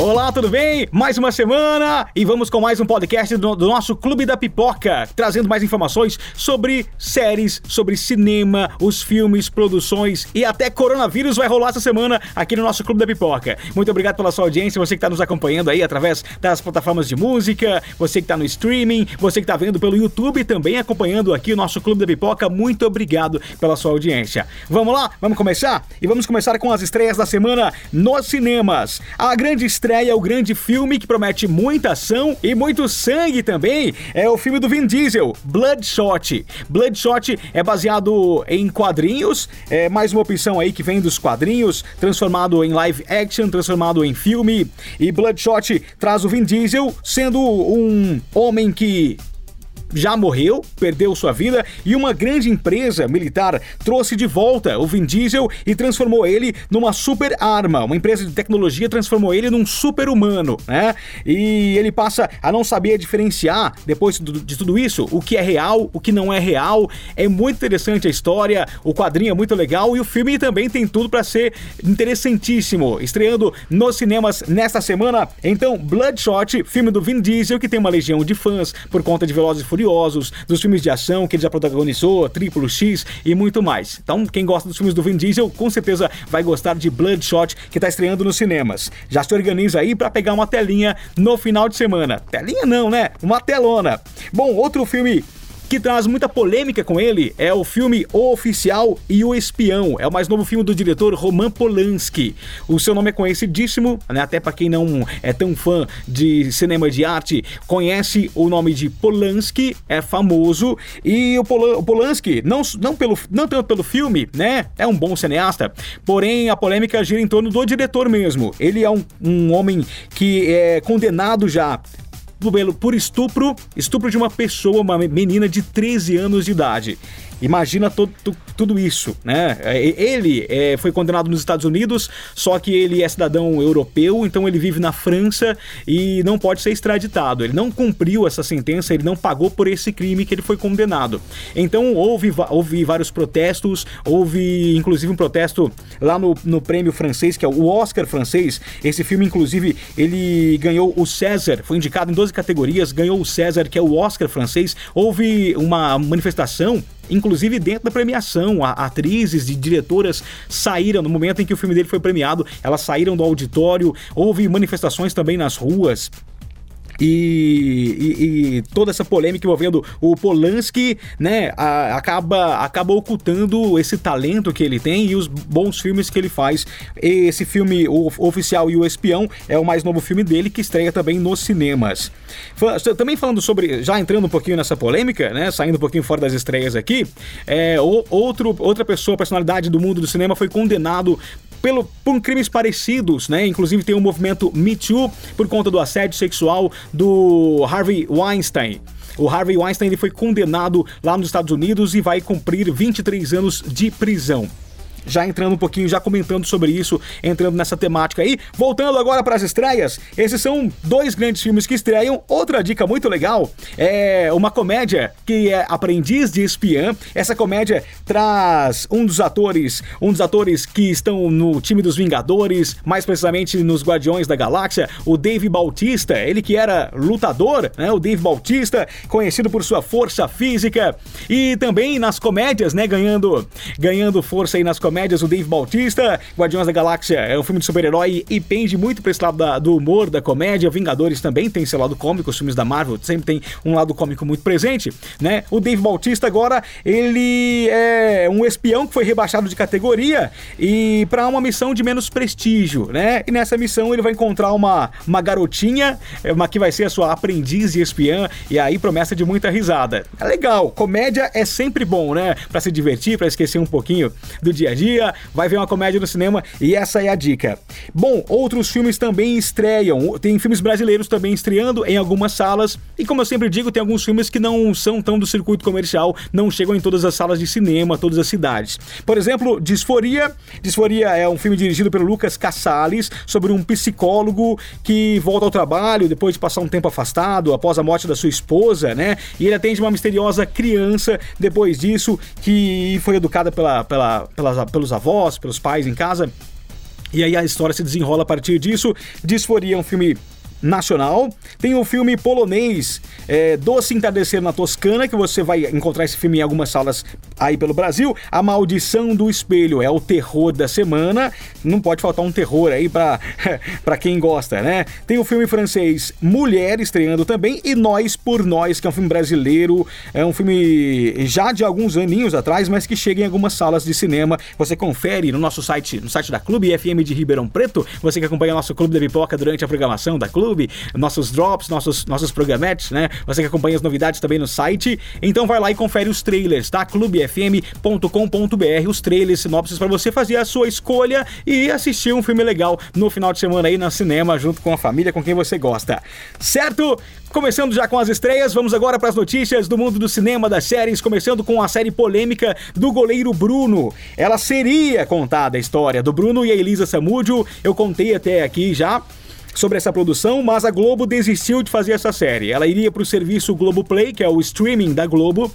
Olá, tudo bem? Mais uma semana e vamos com mais um podcast do, do, nosso Clube da Pipoca, trazendo mais informações sobre séries, sobre cinema, os filmes, produções e até coronavírus vai rolar essa semana aqui no nosso Clube da Pipoca. Muito obrigado pela sua audiência, você que está nos acompanhando aí através das plataformas de música, você que está no streaming, você que está vendo pelo YouTube também acompanhando aqui o nosso Clube da Pipoca. Muito obrigado pela sua audiência. Vamos lá? Vamos começar? E vamos começar com as estreias da semana nos cinemas. A grande estreia o grande filme que promete muita ação e muito sangue também. É o filme do Vin Diesel, Bloodshot. Bloodshot é baseado em quadrinhos, é mais uma opção aí que vem dos quadrinhos, transformado em live action, transformado em filme. E Bloodshot traz o Vin Diesel sendo um homem que já morreu, perdeu sua vida e uma grande empresa militar trouxe de volta o Vin Diesel e transformou ele numa super arma. Uma empresa de tecnologia transformou ele num super humano, né? E ele passa a não saber diferenciar, depois de tudo isso, o que é real, o que não é real. É muito interessante a história, o quadrinho é muito legal e o filme também tem tudo para ser interessantíssimo. Estreando nos cinemas nesta semana, então Bloodshot, filme do Vin Diesel que tem uma legião de fãs por conta de Velozes e Furiosos Furiosos, dos filmes de ação que ele já protagonizou, Triplo X e muito mais. Então, quem gosta dos filmes do Vin Diesel, com certeza vai gostar de Bloodshot, que está estreando nos cinemas. Já se organiza aí para pegar uma telinha no final de semana. Telinha não, né? Uma telona. Bom, outro filme que traz muita polêmica com ele é o filme O Oficial e o Espião. É o mais novo filme do diretor Roman Polanski. O seu nome é conhecidíssimo, né? até para quem não é tão fã de cinema de arte, conhece o nome de Polanski, é famoso. E o, o Polanski, não, não, pelo, não tanto pelo filme, né? É um bom cineasta, porém a polêmica gira em torno do diretor mesmo. Ele é um, um homem que é condenado já por estupro, estupro de uma pessoa, uma menina de 13 anos de idade. Imagina todo, tudo isso, né? É, ele é, foi condenado nos Estados Unidos, só que ele é cidadão europeu, então ele vive na França e não pode ser extraditado. Ele não cumpriu essa sentença, ele não pagou por esse crime que ele foi condenado. Então houve, houve vários protestos, houve inclusive um protesto lá no, no prêmio francês, que é o Oscar francês. Esse filme, inclusive, ele ganhou o César, foi indicado em 12 categorias, ganhou o César, que é o Oscar francês. Houve uma manifestação inclusive dentro da premiação. Atrizes e diretoras saíram no momento em que o filme dele foi premiado, elas saíram do auditório, houve manifestações também nas ruas. E, e, e, toda essa polêmica envolvendo o Polanski, né, a, acaba, acaba ocultando esse talento que ele tem e os bons filmes que ele faz. Esse filme, o Oficial e o Espião, é o mais novo filme dele que estreia também nos cinemas. Também falando sobre, já entrando um pouquinho nessa polêmica, né, saindo um pouquinho fora das estreias aqui, é, outro, outra pessoa, personalidade do mundo do cinema foi condenado pelo, por crimes parecidos, né? Inclusive tem o um movimento Me Too por conta do assédio sexual do Harvey Weinstein. O Harvey Weinstein ele foi condenado lá nos Estados Unidos e vai cumprir 23 anos de prisão já entrando um pouquinho, já comentando sobre isso, entrando nessa temática aí. Voltando agora para as estreias, esses são dois grandes filmes que estreiam. Outra dica muito legal é uma comédia que é Aprendiz de Espiã. Essa comédia traz um dos atores, um dos atores que estão no time dos Vingadores, mais precisamente nos Guardiões da Galáxia, o Dave Bautista, ele que era lutador, né? O Dave Bautista, conhecido por sua força física e também nas comédias, né, ganhando ganhando força aí nas comédias comédias, o Dave Bautista. Guardiões da Galáxia é um filme de super-herói e pende muito pra esse lado da, do humor, da comédia. Vingadores também tem seu lado cômico, os filmes da Marvel sempre tem um lado cômico muito presente, né? O Dave Bautista agora, ele é um espião que foi rebaixado de categoria e para uma missão de menos prestígio, né? E nessa missão ele vai encontrar uma, uma garotinha, uma que vai ser a sua aprendiz de espiã, e aí promessa de muita risada. É legal, comédia é sempre bom, né? Para se divertir, para esquecer um pouquinho do dia a dia dia, vai ver uma comédia no cinema e essa é a dica. Bom, outros filmes também estreiam. Tem filmes brasileiros também estreando em algumas salas. E como eu sempre digo, tem alguns filmes que não são tão do circuito comercial, não chegam em todas as salas de cinema, todas as cidades. Por exemplo, Disforia. Disforia é um filme dirigido pelo Lucas Cassales sobre um psicólogo que volta ao trabalho depois de passar um tempo afastado após a morte da sua esposa, né? E ele atende uma misteriosa criança depois disso que foi educada pela, pela, pelas, pelos avós, pelos pais em casa. E aí a história se desenrola a partir disso. Disforia é um filme nacional. Tem o filme polonês é, Doce Entardecer na Toscana, que você vai encontrar esse filme em algumas salas aí pelo Brasil. A Maldição do Espelho é o terror da semana. Não pode faltar um terror aí pra quem gosta, né? Tem o filme francês Mulher estreando também e Nós por Nós, que é um filme brasileiro. É um filme já de alguns aninhos atrás, mas que chega em algumas salas de cinema. Você confere no nosso site, no site da Clube FM de Ribeirão Preto. Você que acompanha nosso Clube da Pipoca durante a programação da Clube YouTube, nossos drops, nossos, nossos programetes, né? Você que acompanha as novidades também no site. Então vai lá e confere os trailers, tá? clubefm.com.br, os trailers, sinopses para você fazer a sua escolha e assistir um filme legal no final de semana aí no cinema, junto com a família, com quem você gosta. Certo? Começando já com as estreias, vamos agora para as notícias do mundo do cinema, das séries, começando com a série polêmica do goleiro Bruno. Ela seria contada a história do Bruno e a Elisa Samúdio, eu contei até aqui já sobre essa produção, mas a Globo desistiu de fazer essa série. Ela iria para o serviço Globoplay, que é o streaming da Globo,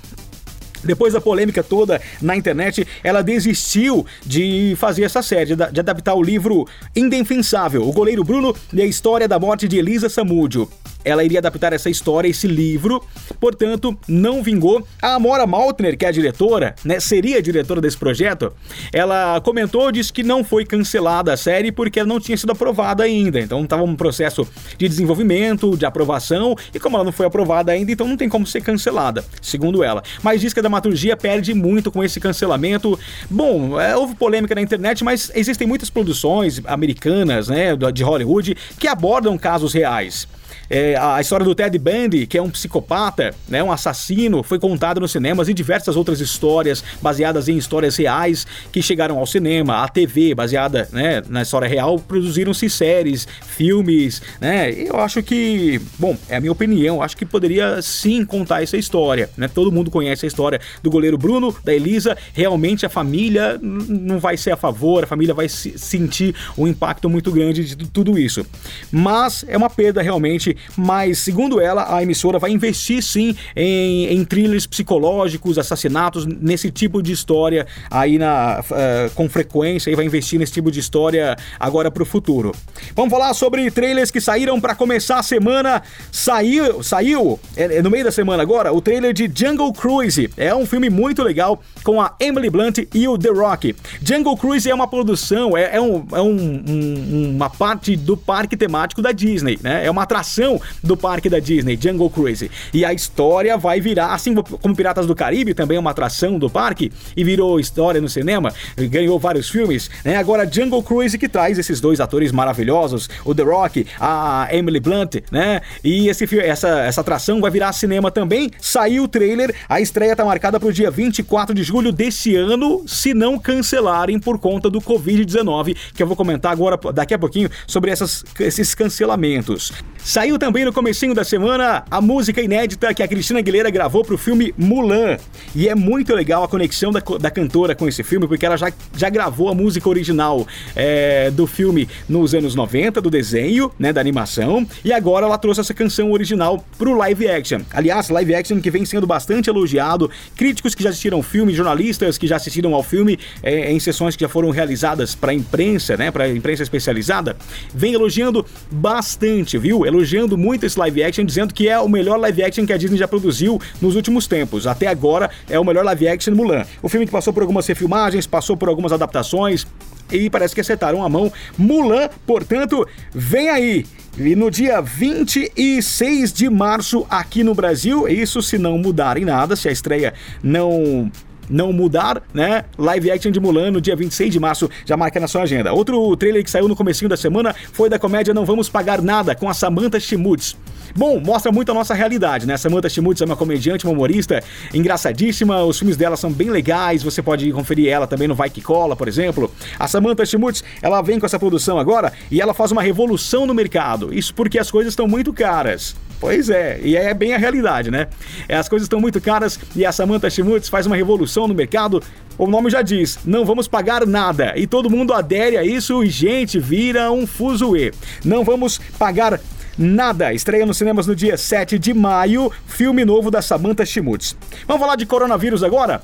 depois da polêmica toda na internet, ela desistiu de fazer essa série, de adaptar o livro Indefensável, o goleiro Bruno e a história da morte de Elisa Samúdio ela iria adaptar essa história, esse livro, portanto, não vingou. A Amora Maltner, que é a diretora, né, seria a diretora desse projeto, ela comentou, disse que não foi cancelada a série porque ela não tinha sido aprovada ainda, então estava um processo de desenvolvimento, de aprovação, e como ela não foi aprovada ainda, então não tem como ser cancelada, segundo ela. Mas diz que a dramaturgia perde muito com esse cancelamento. Bom, é, houve polêmica na internet, mas existem muitas produções americanas, né, de Hollywood, que abordam casos reais. É, a história do Ted Bundy, que é um psicopata, né, um assassino, foi contada nos cinemas e diversas outras histórias baseadas em histórias reais que chegaram ao cinema, à TV, baseada né, na história real, produziram-se séries, filmes, né? Eu acho que, bom, é a minha opinião, acho que poderia sim contar essa história, né? Todo mundo conhece a história do goleiro Bruno, da Elisa, realmente a família não vai ser a favor, a família vai sentir um impacto muito grande de tudo isso. Mas é uma perda realmente mas segundo ela, a emissora vai investir sim em, em thrillers psicológicos, assassinatos, nesse tipo de história aí na, uh, com frequência e vai investir nesse tipo de história agora para o futuro. Vamos falar sobre trailers que saíram para começar a semana. Saiu, saiu é, é, no meio da semana agora o trailer de Jungle Cruise. É um filme muito legal com a Emily Blunt e o The Rock. Jungle Cruise é uma produção, é, é, um, é um, um, uma parte do parque temático da Disney, né? É uma atração atração do parque da Disney, Jungle Cruise. E a história vai virar, assim como Piratas do Caribe, também é uma atração do parque, e virou história no cinema, ganhou vários filmes, né? Agora Jungle Cruise que traz esses dois atores maravilhosos, o The Rock, a Emily Blunt, né? E esse essa, essa atração vai virar cinema também. Saiu o trailer, a estreia tá marcada para o dia 24 de julho desse ano, se não cancelarem por conta do Covid-19, que eu vou comentar agora daqui a pouquinho sobre essas, esses cancelamentos. Saiu também no comecinho da semana a música inédita que a Cristina Aguilera gravou pro filme Mulan. E é muito legal a conexão da, da cantora com esse filme, porque ela já, já gravou a música original é, do filme nos anos 90, do desenho, né, da animação, e agora ela trouxe essa canção original pro live action. Aliás, live action que vem sendo bastante elogiado, críticos que já assistiram ao filme, jornalistas que já assistiram ao filme é, em sessões que já foram realizadas para imprensa, né, para imprensa especializada, vem elogiando bastante, viu? Elogiando muito esse live action, dizendo que é o melhor live action que a Disney já produziu nos últimos tempos. Até agora é o melhor live action Mulan. O filme que passou por algumas refilmagens, passou por algumas adaptações e parece que acertaram a mão. Mulan, portanto, vem aí. E no dia 26 de março aqui no Brasil, isso se não mudarem nada, se a estreia não não mudar, né? Live action de Mulan no dia 26 de março, já marca na sua agenda. Outro trailer que saiu no comecinho da semana foi da comédia Não Vamos Pagar Nada, com a Samantha Schmutz. Bom, mostra muito a nossa realidade, né? Samantha Schmutz é uma comediante, uma humorista engraçadíssima, os filmes dela são bem legais, você pode conferir ela também no Vai Que Cola, por exemplo. A Samantha Schmutz, ela vem com essa produção agora e ela faz uma revolução no mercado. Isso porque as coisas estão muito caras. Pois é, e é bem a realidade, né? As coisas estão muito caras e a Samantha Schmutz faz uma revolução no mercado. O nome já diz, não vamos pagar nada. E todo mundo adere a isso e, gente, vira um fuzuê. Não vamos pagar Nada estreia nos cinemas no dia 7 de maio, filme novo da Samantha Schmutz. Vamos falar de coronavírus agora?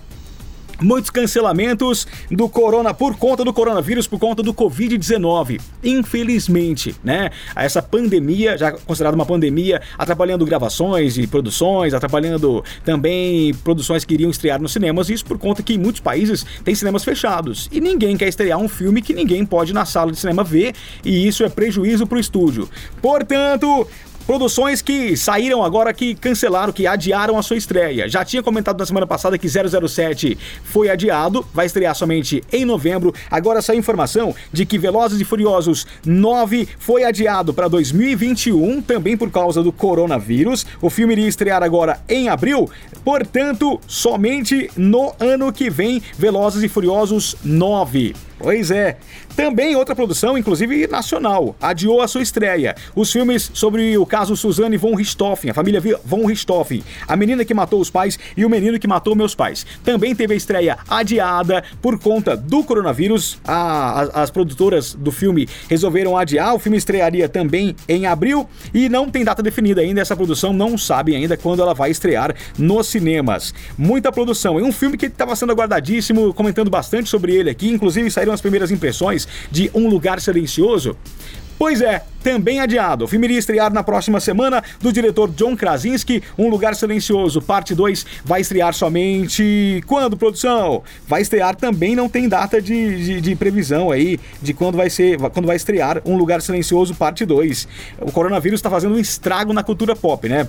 Muitos cancelamentos do corona por conta do coronavírus, por conta do Covid-19. Infelizmente, né? Essa pandemia, já considerada uma pandemia, atrapalhando gravações e produções, atrapalhando também produções que iriam estrear nos cinemas, isso por conta que em muitos países tem cinemas fechados e ninguém quer estrear um filme que ninguém pode ir na sala de cinema ver, e isso é prejuízo para o estúdio. Portanto, Produções que saíram agora que cancelaram, que adiaram a sua estreia. Já tinha comentado na semana passada que 007 foi adiado, vai estrear somente em novembro. Agora saiu informação de que Velozes e Furiosos 9 foi adiado para 2021, também por causa do coronavírus. O filme iria estrear agora em abril, portanto, somente no ano que vem, Velozes e Furiosos 9. Pois é. Também outra produção, inclusive nacional, adiou a sua estreia. Os filmes sobre o caso Suzanne von Richthofen, a família von Richthofen, a menina que matou os pais e o menino que matou meus pais. Também teve a estreia adiada por conta do coronavírus. A, a, as produtoras do filme resolveram adiar. O filme estrearia também em abril e não tem data definida ainda. Essa produção não sabe ainda quando ela vai estrear nos cinemas. Muita produção. É um filme que estava sendo aguardadíssimo, comentando bastante sobre ele aqui. Inclusive saíram as primeiras impressões de Um Lugar Silencioso? Pois é, também adiado. O filme iria estrear na próxima semana do diretor John Krasinski. Um Lugar Silencioso, parte 2, vai estrear somente quando, produção? Vai estrear também, não tem data de, de, de, previsão aí de quando vai ser, quando vai estrear Um Lugar Silencioso, parte 2. O coronavírus está fazendo um estrago na cultura pop, né?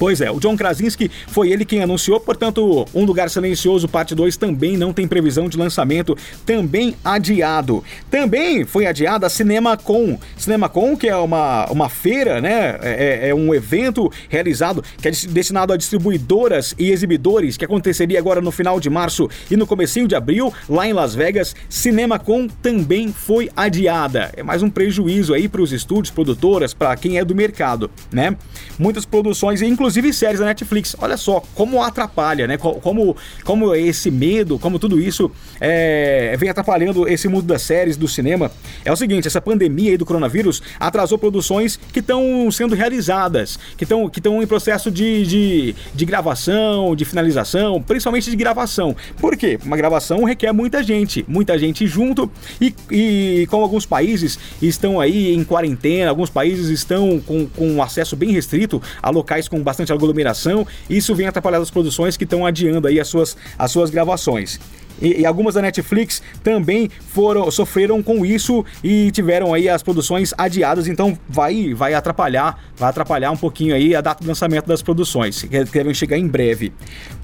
Pois é, o John Krasinski foi ele quem anunciou, portanto, Um Lugar Silencioso Parte 2 também não tem previsão de lançamento, também adiado. Também foi adiada a CinemaCon. CinemaCon, que é uma, uma feira, né? É, é, é um evento realizado que é destinado a distribuidoras e exibidores, que aconteceria agora no final de março e no comecinho de abril, lá em Las Vegas. CinemaCon também foi adiada. É mais um prejuízo aí para os estúdios, produtoras, para quem é do mercado, né? Muitas produções, inclusive inclusive séries da Netflix. Olha só como atrapalha, né? Como, como esse medo, como tudo isso é, vem atrapalhando esse mundo das séries, do cinema. É o seguinte, essa pandemia aí do coronavírus atrasou produções que estão sendo realizadas, que estão que em processo de, de, de gravação, de finalização, principalmente de gravação. Por quê? Uma gravação requer muita gente, muita gente junto e, e como alguns países estão aí em quarentena, alguns países estão com, com acesso bem restrito a locais com bastante bastante aglomeração, isso vem atrapalhando as produções que estão adiando aí as suas, as suas gravações. E, e, algumas da Netflix também foram sofreram com isso e tiveram aí as produções adiadas, então vai vai atrapalhar, vai atrapalhar um pouquinho aí a data de lançamento das produções, que devem chegar em breve.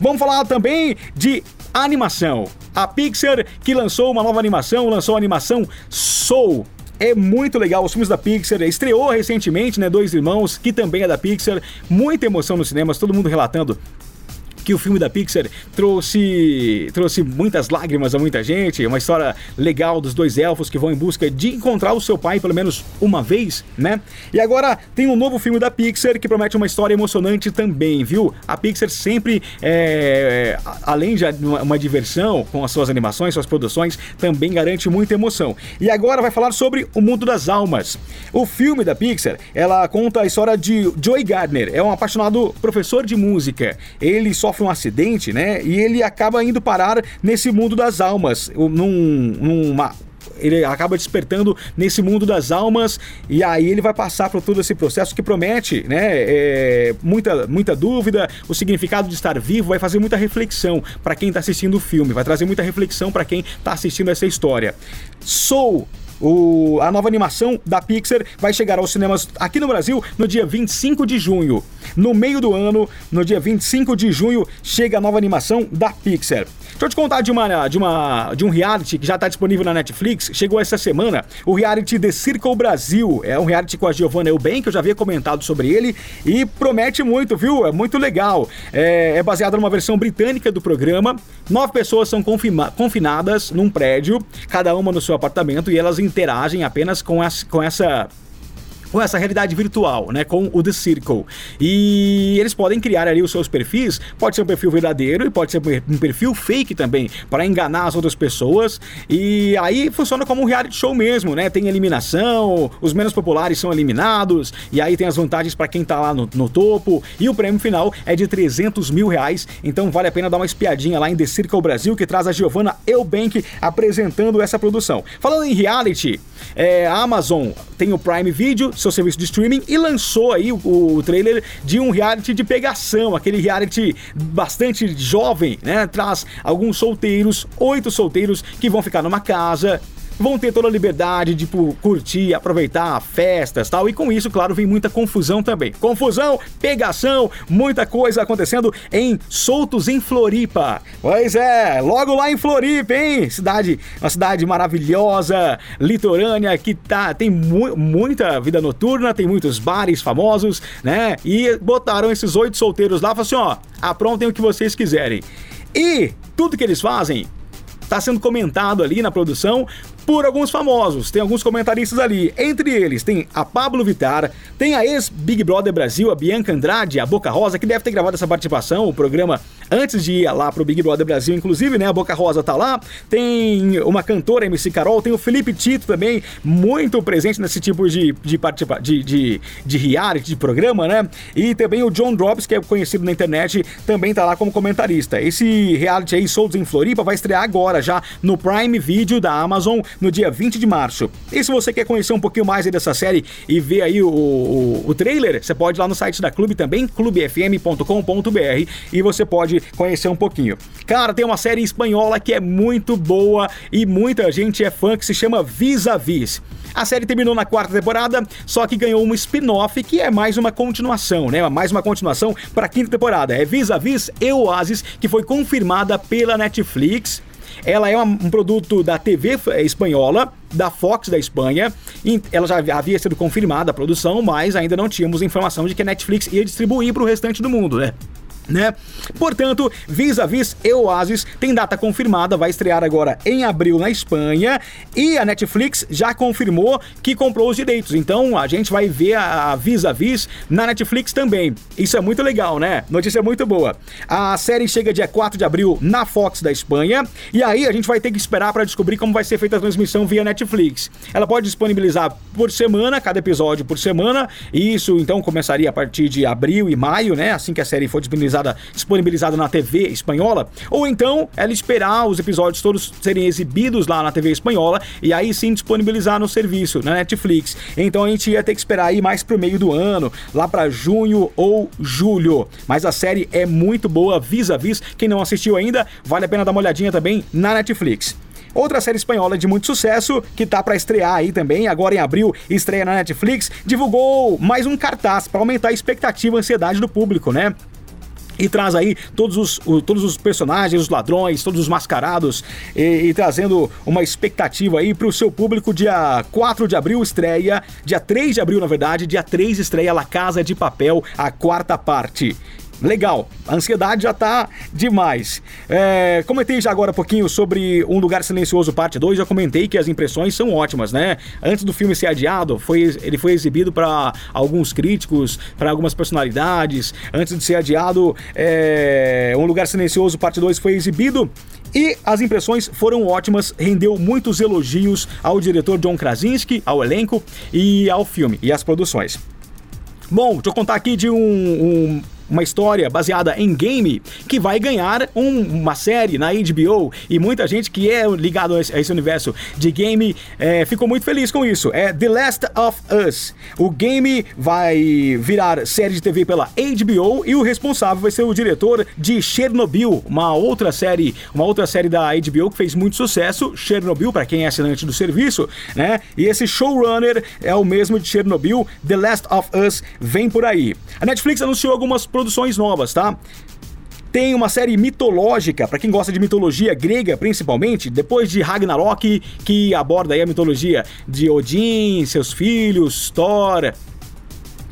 Vamos falar também de animação. A Pixar que lançou uma nova animação, lançou a animação Soul é muito legal. Os filmes da Pixar estreou recentemente, né? Dois Irmãos, que também é da Pixar. Muita emoção nos cinemas, todo mundo relatando que o filme da Pixar trouxe, trouxe muitas lágrimas a muita gente. Uma história legal dos dois elfos que vão em busca de encontrar o seu pai pelo menos uma vez, né? E agora tem um novo filme da Pixar que promete uma história emocionante também, viu? A Pixar sempre, é, além de uma, diversão com as suas animações, suas produções, também garante muita emoção. E agora vai falar sobre o mundo das almas. O filme da Pixar, ela conta a história de Joey Gardner, é um apaixonado professor de música. Ele sofre sofre um acidente, né? E ele acaba indo parar nesse mundo das almas, num, numa ele acaba despertando nesse mundo das almas e aí ele vai passar por todo esse processo que promete, né? É, muita, muita dúvida, o significado de estar vivo vai fazer muita reflexão para quem está assistindo o filme, vai trazer muita reflexão para quem está assistindo essa história. Sou o, a nova animação da Pixar vai chegar aos cinemas aqui no Brasil no dia 25 de junho. No meio do ano, no dia 25 de junho, chega a nova animação da Pixar. Deixa eu te contar de, uma, de, uma, de um reality que já está disponível na Netflix. Chegou essa semana, o reality The Circle Brasil. É um reality com a Giovanna Eubank, que eu já havia comentado sobre ele. E promete muito, viu? É muito legal. É, é baseado numa versão britânica do programa. Nove pessoas são confinadas num prédio, cada uma no seu apartamento, e elas interagem apenas com, as, com essa com essa realidade virtual, né, com o The Circle. E eles podem criar ali os seus perfis, pode ser um perfil verdadeiro e pode ser um perfil fake também, para enganar as outras pessoas. E aí funciona como um reality show mesmo, né? Tem eliminação, os menos populares são eliminados, e aí tem as vantagens para quem tá lá no, no, topo. E o prêmio final é de 300 mil reais, então vale a pena dar uma espiadinha lá em The Circle Brasil, que traz a Giovanna Eubank apresentando essa produção. Falando em reality, é, a Amazon tem o Prime Video, seu serviço de streaming, e lançou aí o, o trailer de um reality de pegação, aquele reality bastante jovem, né? Traz alguns solteiros, oito solteiros que vão ficar numa casa vão ter toda a liberdade de tipo, curtir, aproveitar festas tal. E com isso, claro, vem muita confusão também. Confusão, pegação, muita coisa acontecendo em Soltos em Floripa. Pois é, logo lá em Floripa, hein? Cidade, uma cidade maravilhosa, litorânea, que tá, tem mu muita vida noturna, tem muitos bares famosos, né? E botaram esses oito solteiros lá e assim: ó, aprontem o que vocês quiserem. E tudo que eles fazem está sendo comentado ali na produção por alguns famosos. Tem alguns comentaristas ali. Entre eles tem a Pablo Vitar, tem a ex-Big Brother Brasil, a Bianca Andrade, a Boca Rosa, que deve ter gravado essa participação, o programa antes de ir lá pro Big Brother Brasil, inclusive, né? A Boca Rosa tá lá. Tem uma cantora, MC Carol, tem o Felipe Tito também, muito presente nesse tipo de, de, participa de, de, de reality, de programa, né? E também o John Drops, que é conhecido na internet, também tá lá como comentarista. Esse reality aí, Soltos em Floripa, vai estrear agora já no Prime Video da Amazon no dia 20 de março. E se você quer conhecer um pouquinho mais dessa série e ver aí o, o, o trailer, você pode ir lá no site da Clube também, clubefm.com.br, e você pode conhecer um pouquinho. Cara, tem uma série espanhola que é muito boa e muita gente é fã que se chama Vis a Vis. A série terminou na quarta temporada, só que ganhou um spin-off que é mais uma continuação, né? Mais uma continuação para a quinta temporada. É Vis a Vis e Oasis, que foi confirmada pela Netflix ela é um produto da TV espanhola, da Fox da Espanha. Ela já havia sido confirmada a produção, mas ainda não tínhamos informação de que a Netflix ia distribuir para o restante do mundo, né? Né? Portanto, Vis a Vis e Oasis tem data confirmada, vai estrear agora em abril na Espanha e a Netflix já confirmou que comprou os direitos. Então a gente vai ver a Vis a Vis na Netflix também. Isso é muito legal, né? Notícia muito boa. A série chega dia 4 de abril na Fox da Espanha e aí a gente vai ter que esperar para descobrir como vai ser feita a transmissão via Netflix. Ela pode disponibilizar por semana, cada episódio por semana, e isso então começaria a partir de abril e maio, né? Assim que a série for disponibilizada disponibilizada, disponibilizada na TV espanhola, ou então ela esperar os episódios todos serem exibidos lá na TV espanhola e aí sim disponibilizar no serviço, na Netflix. Então a gente ia ter que esperar aí mais pro meio do ano, lá para junho ou julho. Mas a série é muito boa, vis a vis. Quem não assistiu ainda, vale a pena dar uma olhadinha também na Netflix. Outra série espanhola de muito sucesso, que tá para estrear aí também, agora em abril, estreia na Netflix, divulgou mais um cartaz para aumentar a expectativa e ansiedade do público, né? E traz aí todos os, o, todos os personagens, os ladrões, todos os mascarados e, e trazendo uma expectativa aí para o seu público. Dia 4 de abril estreia, dia 3 de abril, na verdade, dia 3 estreia La Casa de Papel, a quarta parte. Legal, a ansiedade já tá demais. É, comentei já agora um pouquinho sobre Um Lugar Silencioso Parte 2, já comentei que as impressões são ótimas, né? Antes do filme ser adiado, foi, ele foi exibido para alguns críticos, para algumas personalidades. Antes de ser adiado, é, Um Lugar Silencioso Parte 2 foi exibido e as impressões foram ótimas, rendeu muitos elogios ao diretor John Krasinski, ao elenco e ao filme e às produções. Bom, deixa eu contar aqui de um, um uma história baseada em game que vai ganhar um, uma série na HBO e muita gente que é ligado a esse, universo de game é, ficou muito feliz com isso. É The Last of Us. O game vai virar série de TV pela HBO e o responsável vai ser o diretor de Chernobyl, uma outra série, uma outra série da HBO que fez muito sucesso, Chernobyl para quem é assinante do serviço, né? E esse showrunner é o mesmo de Chernobyl. The Last of Us vem por aí. A Netflix anunciou algumas produções novas, tá? Tem uma série mitológica, para quem gosta de mitologia grega principalmente, depois de Ragnarok, que aborda aí a mitologia de Odin, seus filhos, Thor,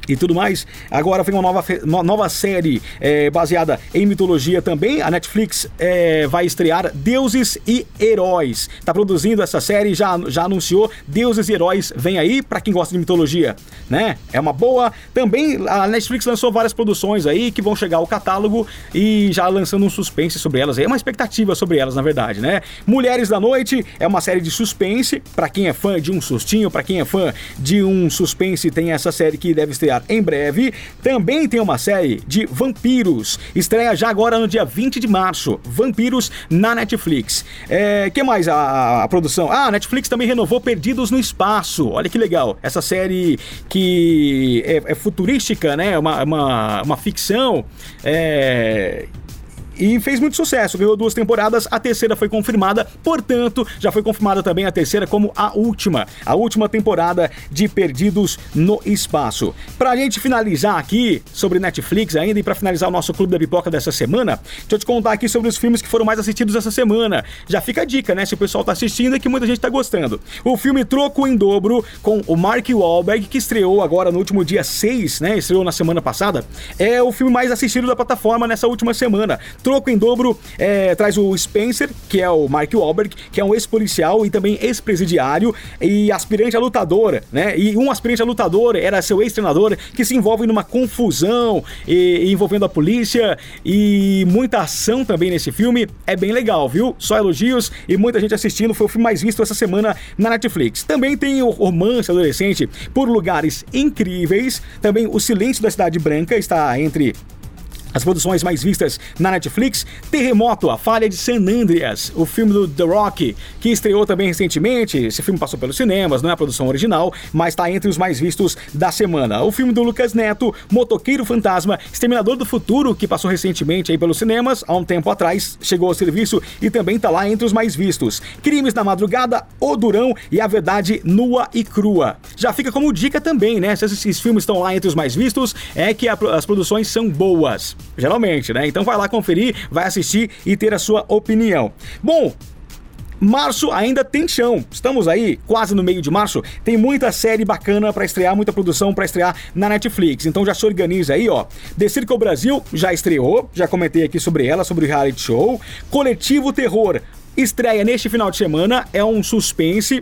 e tudo mais. Agora vem uma nova, uma nova série é, baseada em mitologia também. A Netflix é, vai estrear Deuses e Heróis. Tá produzindo essa série, já, já anunciou. Deuses e Heróis vem aí para quem gosta de mitologia, né? É uma boa. Também a Netflix lançou várias produções aí que vão chegar ao catálogo e já lançando um suspense sobre elas. É uma expectativa sobre elas, na verdade, né? Mulheres da Noite é uma série de suspense. Para quem é fã de um sustinho, para quem é fã de um suspense, tem essa série que deve estrear em breve. Também tem uma série de vampiros. Estreia já agora no dia 20 de março. Vampiros na Netflix. É, que mais a, a produção? Ah, a Netflix também renovou Perdidos no Espaço. Olha que legal. Essa série que é, é futurística, né? Uma, uma, uma ficção. É, e fez muito sucesso, ganhou duas temporadas, a terceira foi confirmada, portanto, já foi confirmada também a terceira como a última, a última temporada de Perdidos no Espaço. Pra gente finalizar aqui sobre Netflix ainda e para finalizar o nosso Clube da Pipoca dessa semana, deixa eu te contar aqui sobre os filmes que foram mais assistidos essa semana. Já fica a dica, né, se o pessoal tá assistindo e que muita gente tá gostando. O filme Troco em Dobro com o Mark Wahlberg, que estreou agora no último dia 6, né, estreou na semana passada, é o filme mais assistido da plataforma nessa última semana. Troco em dobro é, traz o Spencer, que é o Mark Wahlberg, que é um ex-policial e também ex-presidiário e aspirante a lutador, né? E um aspirante a lutador era seu ex-treinador que se envolve numa confusão e, envolvendo a polícia e muita ação também nesse filme. É bem legal, viu? Só elogios e muita gente assistindo. Foi o filme mais visto essa semana na Netflix. Também tem o romance adolescente por lugares incríveis. Também o Silêncio da Cidade Branca está entre as produções mais vistas na Netflix, Terremoto, A Falha de San Andreas, o filme do The Rock, que estreou também recentemente. Esse filme passou pelos cinemas, não é a produção original, mas está entre os mais vistos da semana. O filme do Lucas Neto, Motoqueiro Fantasma, Exterminador do Futuro, que passou recentemente aí pelos cinemas, há um tempo atrás, chegou ao serviço e também está lá entre os mais vistos. Crimes na Madrugada, O Durão e A Verdade Nua e Crua. Já fica como dica também, né? Se esses filmes estão lá entre os mais vistos, é que as produções são boas. Geralmente, né? Então vai lá conferir, vai assistir e ter a sua opinião. Bom, Março ainda tem chão. Estamos aí quase no meio de março. Tem muita série bacana para estrear, muita produção para estrear na Netflix. Então já se organiza aí, ó. The Circle Brasil já estreou, já comentei aqui sobre ela, sobre o reality show. Coletivo Terror estreia neste final de semana, é um suspense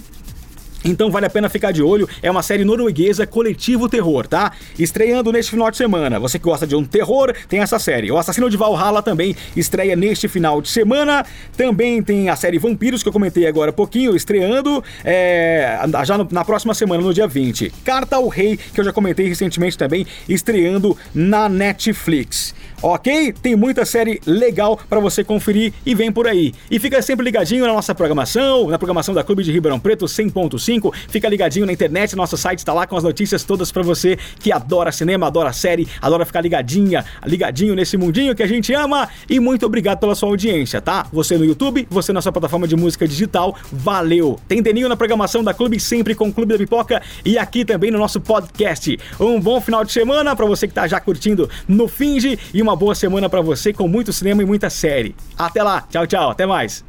então vale a pena ficar de olho. É uma série norueguesa Coletivo Terror, tá? Estreando neste final de semana. Você que gosta de um terror, tem essa série. O Assassino de Valhalla também estreia neste final de semana. Também tem a série Vampiros, que eu comentei agora há pouquinho, estreando é, já no, na próxima semana, no dia 20. Carta ao Rei, que eu já comentei recentemente também, estreando na Netflix ok? Tem muita série legal para você conferir e vem por aí. E fica sempre ligadinho na nossa programação, na programação da Clube de Ribeirão Preto 100.5. Fica ligadinho na internet, nosso site está lá com as notícias todas para você que adora cinema, adora série, adora ficar ligadinha, ligadinho nesse mundinho que a gente ama. E muito obrigado pela sua audiência, tá? Você no YouTube, você na sua plataforma de música digital, valeu! Tem Deninho na programação da Clube, sempre com o Clube da Pipoca e aqui também no nosso podcast. Um bom final de semana para você que tá já curtindo no Finge e uma uma boa semana para você com muito cinema e muita série. Até lá, tchau, tchau, até mais.